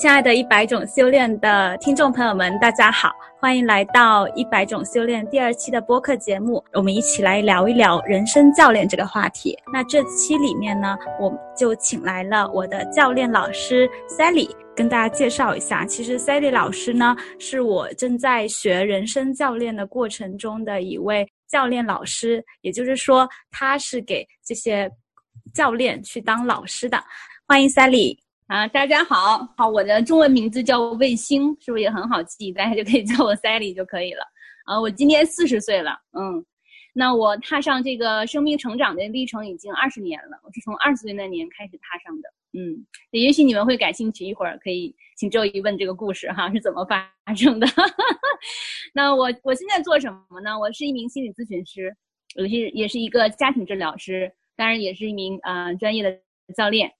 亲爱的一百种修炼的听众朋友们，大家好，欢迎来到一百种修炼第二期的播客节目。我们一起来聊一聊人生教练这个话题。那这期里面呢，我就请来了我的教练老师 Sally，跟大家介绍一下。其实 Sally 老师呢，是我正在学人生教练的过程中的一位教练老师，也就是说，他是给这些教练去当老师的。欢迎 Sally。啊，大家好，好，我的中文名字叫卫星，是不是也很好记？大家就可以叫我 Sally 就可以了。啊，我今年四十岁了，嗯，那我踏上这个生命成长的历程已经二十年了，我是从二十岁那年开始踏上的，嗯，也许你们会感兴趣，一会儿可以请周姨问这个故事哈是怎么发生的。那我我现在做什么呢？我是一名心理咨询师，有些也是一个家庭治疗师，当然也是一名啊专业的教练。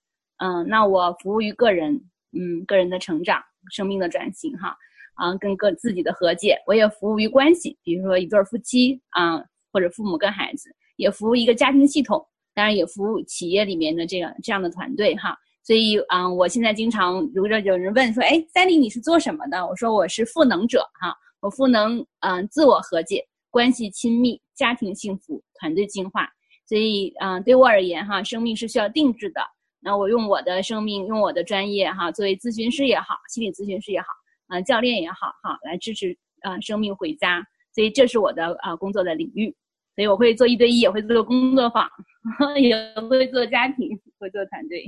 嗯，那我服务于个人，嗯，个人的成长、生命的转型，哈，啊，跟个自己的和解，我也服务于关系，比如说一对夫妻啊，或者父母跟孩子，也服务一个家庭系统，当然也服务企业里面的这个这样的团队，哈，所以啊，我现在经常如果有人问说，哎，三丽你是做什么的？我说我是赋能者，哈，我赋能，嗯，自我和解、关系亲密、家庭幸福、团队进化，所以，嗯，对我而言，哈，生命是需要定制的。那我用我的生命，用我的专业哈，作为咨询师也好，心理咨询师也好，啊，教练也好，哈，来支持啊生命回家。所以这是我的啊工作的领域。所以我会做一对一，也会做工作坊，也会做家庭，会做团队，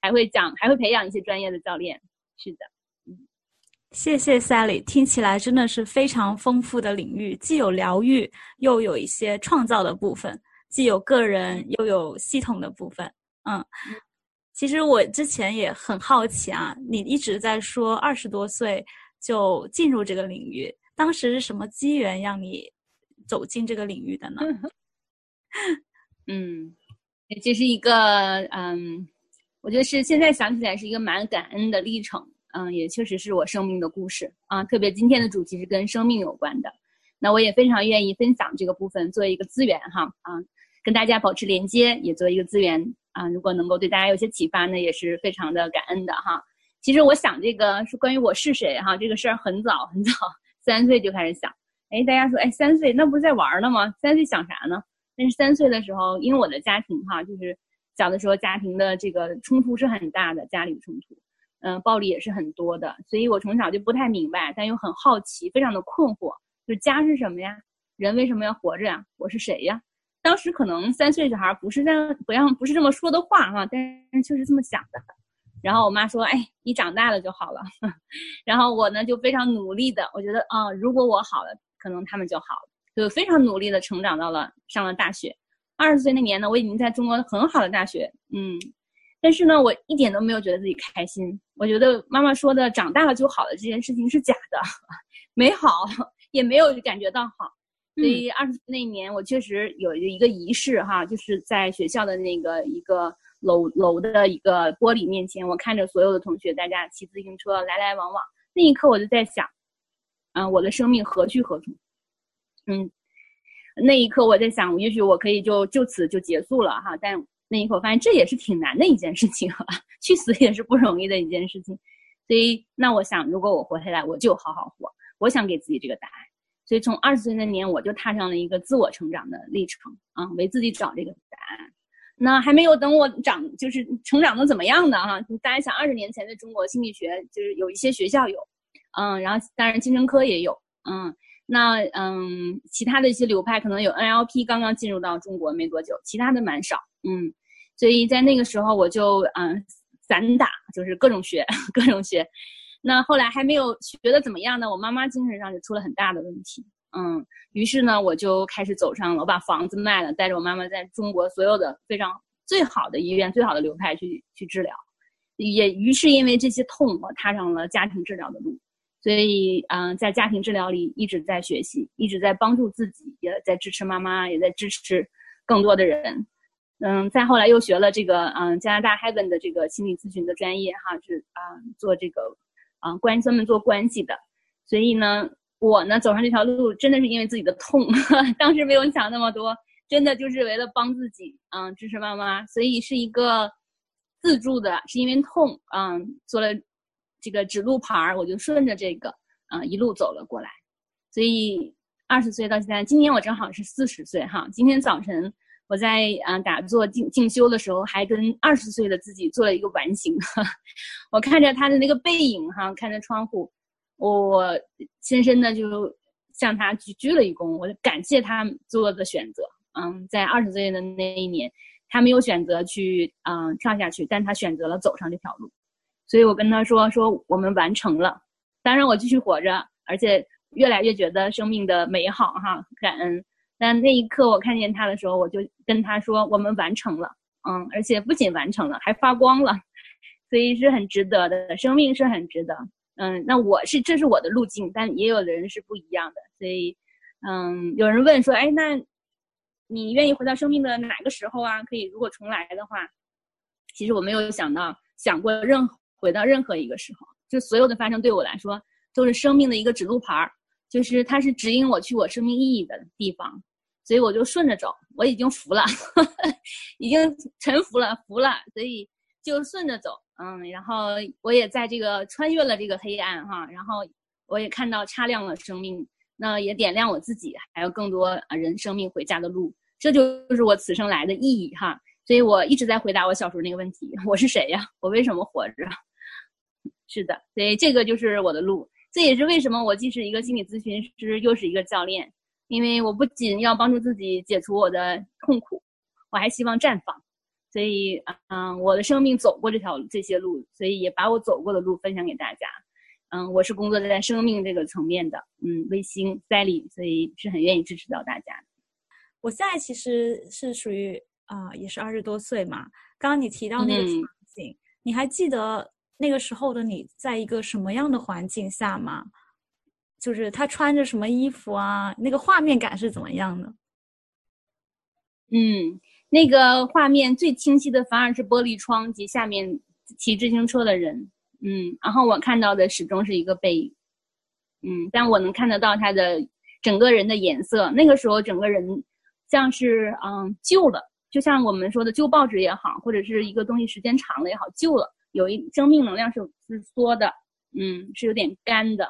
还会讲，还会培养一些专业的教练。是的，嗯，谢谢 Sally，听起来真的是非常丰富的领域，既有疗愈，又有一些创造的部分，既有个人，又有系统的部分，嗯。其实我之前也很好奇啊，你一直在说二十多岁就进入这个领域，当时是什么机缘让你走进这个领域的呢？嗯，这是一个嗯，我觉得是现在想起来是一个蛮感恩的历程，嗯，也确实是我生命的故事啊。特别今天的主题是跟生命有关的，那我也非常愿意分享这个部分，作为一个资源哈啊，跟大家保持连接，也作为一个资源。啊，如果能够对大家有些启发呢，也是非常的感恩的哈。其实我想这个是关于我是谁哈，这个事儿很早很早，三岁就开始想。哎，大家说，哎，三岁那不是在玩呢吗？三岁想啥呢？但是三岁的时候，因为我的家庭哈，就是小的时候家庭的这个冲突是很大的，家里冲突，嗯，暴力也是很多的，所以我从小就不太明白，但又很好奇，非常的困惑，就是家是什么呀？人为什么要活着呀？我是谁呀？当时可能三岁小孩不是这样，不让不是这么说的话哈，但是就是这么想的。然后我妈说：“哎，你长大了就好了。”然后我呢就非常努力的，我觉得啊，如果我好了，可能他们就好了，就非常努力的成长到了上了大学。二十岁那年呢，我已经在中国很好的大学，嗯，但是呢，我一点都没有觉得自己开心。我觉得妈妈说的“长大了就好了”这件事情是假的，没好，也没有感觉到好。所以二十岁那年，我确实有一个仪式哈，就是在学校的那个一个楼楼的一个玻璃面前，我看着所有的同学，大家骑自行车来来往往。那一刻，我就在想，嗯，我的生命何去何从？嗯，那一刻我在想，也许我可以就就此就结束了哈。但那一刻，我发现这也是挺难的一件事情，去死也是不容易的一件事情。所以，那我想，如果我活下来，我就好好活。我想给自己这个答案。所以从二十岁那年，我就踏上了一个自我成长的历程啊，为自己找这个答案。那还没有等我长，就是成长的怎么样的哈？大家想，二十年前的中国心理学就是有一些学校有，嗯，然后当然精神科也有，嗯，那嗯，其他的一些流派可能有 NLP 刚刚进入到中国没多久，其他的蛮少，嗯，所以在那个时候我就嗯散打，就是各种学，各种学。那后来还没有学的怎么样呢？我妈妈精神上就出了很大的问题，嗯，于是呢，我就开始走上了，我把房子卖了，带着我妈妈在中国所有的非常最好的医院、最好的流派去去治疗，也于是因为这些痛，我踏上了家庭治疗的路，所以，嗯，在家庭治疗里一直在学习，一直在帮助自己，也在支持妈妈，也在支持更多的人，嗯，再后来又学了这个，嗯，加拿大 Heaven 的这个心理咨询的专业，哈，是啊，做这个。啊，关专门做关系的，所以呢，我呢走上这条路，真的是因为自己的痛，当时没有想那么多，真的就是为了帮自己，嗯，支持妈妈，所以是一个自助的，是因为痛，嗯，做了这个指路牌儿，我就顺着这个，嗯，一路走了过来。所以二十岁到现在，今年我正好是四十岁哈。今天早晨我在啊打坐静静修的时候，还跟二十岁的自己做了一个完形。我看着他的那个背影哈，看着窗户，我深深的就向他鞠鞠了一躬，我就感谢他做的选择。嗯，在二十岁的那一年，他没有选择去嗯跳下去，但他选择了走上这条路。所以我跟他说说我们完成了，当然我继续活着，而且越来越觉得生命的美好哈，感恩。但那一刻我看见他的时候，我就跟他说我们完成了，嗯，而且不仅完成了，还发光了，所以是很值得的，生命是很值得。嗯，那我是这是我的路径，但也有的人是不一样的，所以嗯，有人问说，哎，那你愿意回到生命的哪个时候啊？可以如果重来的话，其实我没有想到想过任。回到任何一个时候，就所有的发生对我来说都是生命的一个指路牌儿，就是它是指引我去我生命意义的地方，所以我就顺着走。我已经服了，已经臣服了，服了，所以就顺着走。嗯，然后我也在这个穿越了这个黑暗哈，然后我也看到擦亮了生命，那也点亮我自己，还有更多啊人生命回家的路。这就是我此生来的意义哈。所以我一直在回答我小时候那个问题：我是谁呀？我为什么活着？是的，所以这个就是我的路。这也是为什么我既是一个心理咨询师，又是一个教练。因为我不仅要帮助自己解除我的痛苦，我还希望绽放。所以，嗯，我的生命走过这条这些路，所以也把我走过的路分享给大家。嗯，我是工作在生命这个层面的，嗯，微星 Sally，所以是很愿意支持到大家。我现在其实是属于啊，也是二十多岁嘛。刚刚你提到那个场景，你还记得？那个时候的你在一个什么样的环境下吗？就是他穿着什么衣服啊？那个画面感是怎么样的？嗯，那个画面最清晰的反而是玻璃窗及下面骑自行车的人。嗯，然后我看到的始终是一个背影。嗯，但我能看得到他的整个人的颜色。那个时候整个人像是嗯旧了，就像我们说的旧报纸也好，或者是一个东西时间长了也好，旧了。有一生命能量是是缩的，嗯，是有点干的，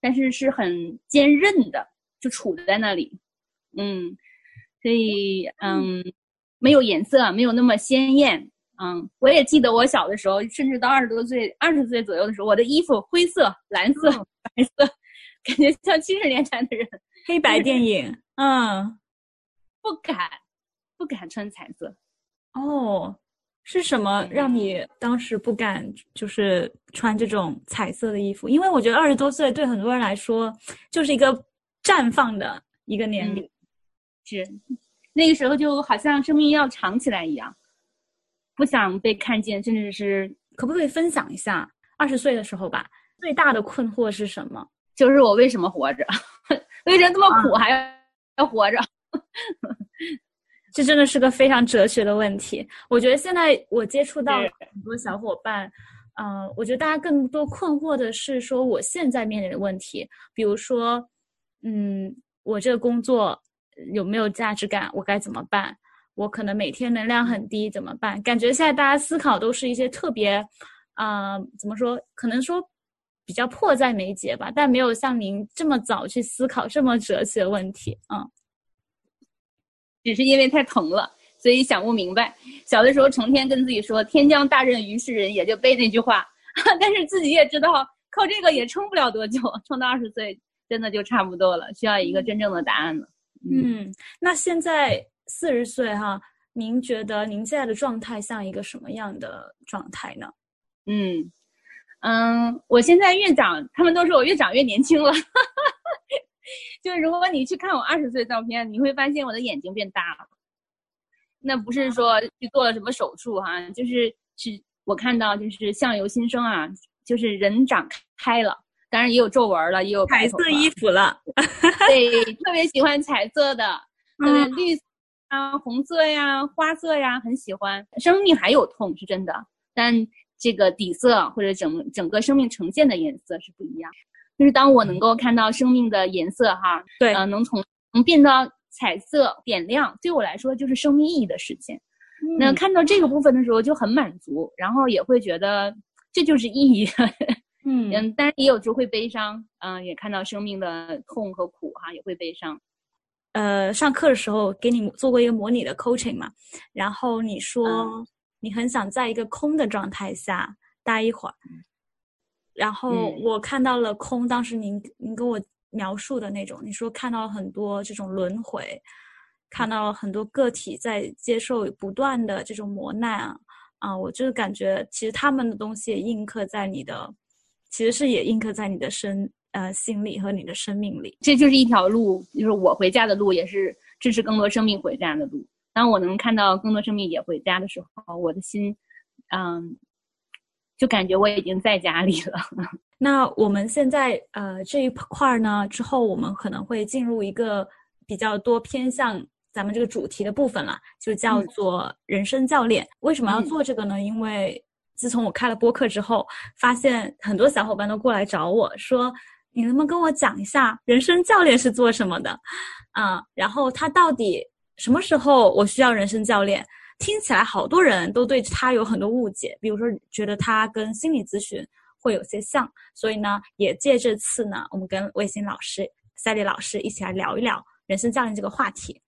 但是是很坚韧的，就杵在那里，嗯，所以嗯，没有颜色，没有那么鲜艳，嗯，我也记得我小的时候，甚至到二十多岁、二十岁左右的时候，我的衣服灰色、蓝色、白色，感觉像七十年代的人，黑白电影，嗯，不敢，不敢穿彩色，哦。是什么让你当时不敢就是穿这种彩色的衣服？因为我觉得二十多岁对很多人来说就是一个绽放的一个年龄，是那个时候就好像生命要长起来一样，不想被看见，甚至是可不可以分享一下二十岁的时候吧？最大的困惑是什么？就是我为什么活着？为什么这么苦还要要活着？这真的是个非常哲学的问题。我觉得现在我接触到很多小伙伴，嗯，我觉得大家更多困惑的是说我现在面临的问题，比如说，嗯，我这个工作有没有价值感？我该怎么办？我可能每天能量很低，怎么办？感觉现在大家思考都是一些特别，啊，怎么说？可能说比较迫在眉睫吧，但没有像您这么早去思考这么哲学的问题，嗯。只是因为太疼了，所以想不明白。小的时候成天跟自己说“天将大任于斯人也”，就背那句话。但是自己也知道，靠这个也撑不了多久，撑到二十岁真的就差不多了，需要一个真正的答案了。嗯，那现在四十岁哈，您觉得您现在的状态像一个什么样的状态呢？嗯嗯，我现在越长，他们都说我越长越年轻了。就是如果你去看我二十岁照片，你会发现我的眼睛变大了。那不是说去做了什么手术哈，就是是我看到就是相由心生啊，就是人长开了，当然也有皱纹了，也有彩色衣服了。对，特别喜欢彩色的，嗯，绿啊、红色呀、花色呀，很喜欢。生命还有痛是真的，但这个底色或者整整个生命呈现的颜色是不一样。就是当我能够看到生命的颜色，哈，对，呃，能从能变到彩色点亮，对我来说就是生命意义的实现。那看到这个部分的时候就很满足，然后也会觉得这就是意义。嗯嗯，但是也有时候会悲伤，嗯，也看到生命的痛和苦哈，也会悲伤。呃，上课的时候给你做过一个模拟的 coaching 嘛，然后你说你很想在一个空的状态下待一会儿，然后我看到了空，当时您您跟我描述的那种，你说看到了很多这种轮回，看到了很多个体在接受不断的这种磨难啊，啊，我就是感觉其实他们的东西也印刻在你的，其实是也印刻在你的身。呃，心里和你的生命里，这就是一条路，就是我回家的路，也是支持更多生命回家的路。当我能看到更多生命也回家的时候，我的心，嗯，就感觉我已经在家里了。那我们现在呃这一块儿呢，之后我们可能会进入一个比较多偏向咱们这个主题的部分了，就叫做人生教练。为什么要做这个呢？因为自从我开了播客之后，发现很多小伙伴都过来找我说。你能不能跟我讲一下人生教练是做什么的，啊，然后他到底什么时候我需要人生教练？听起来好多人都对他有很多误解，比如说觉得他跟心理咨询会有些像，所以呢，也借这次呢，我们跟魏星老师、赛丽老师一起来聊一聊人生教练这个话题。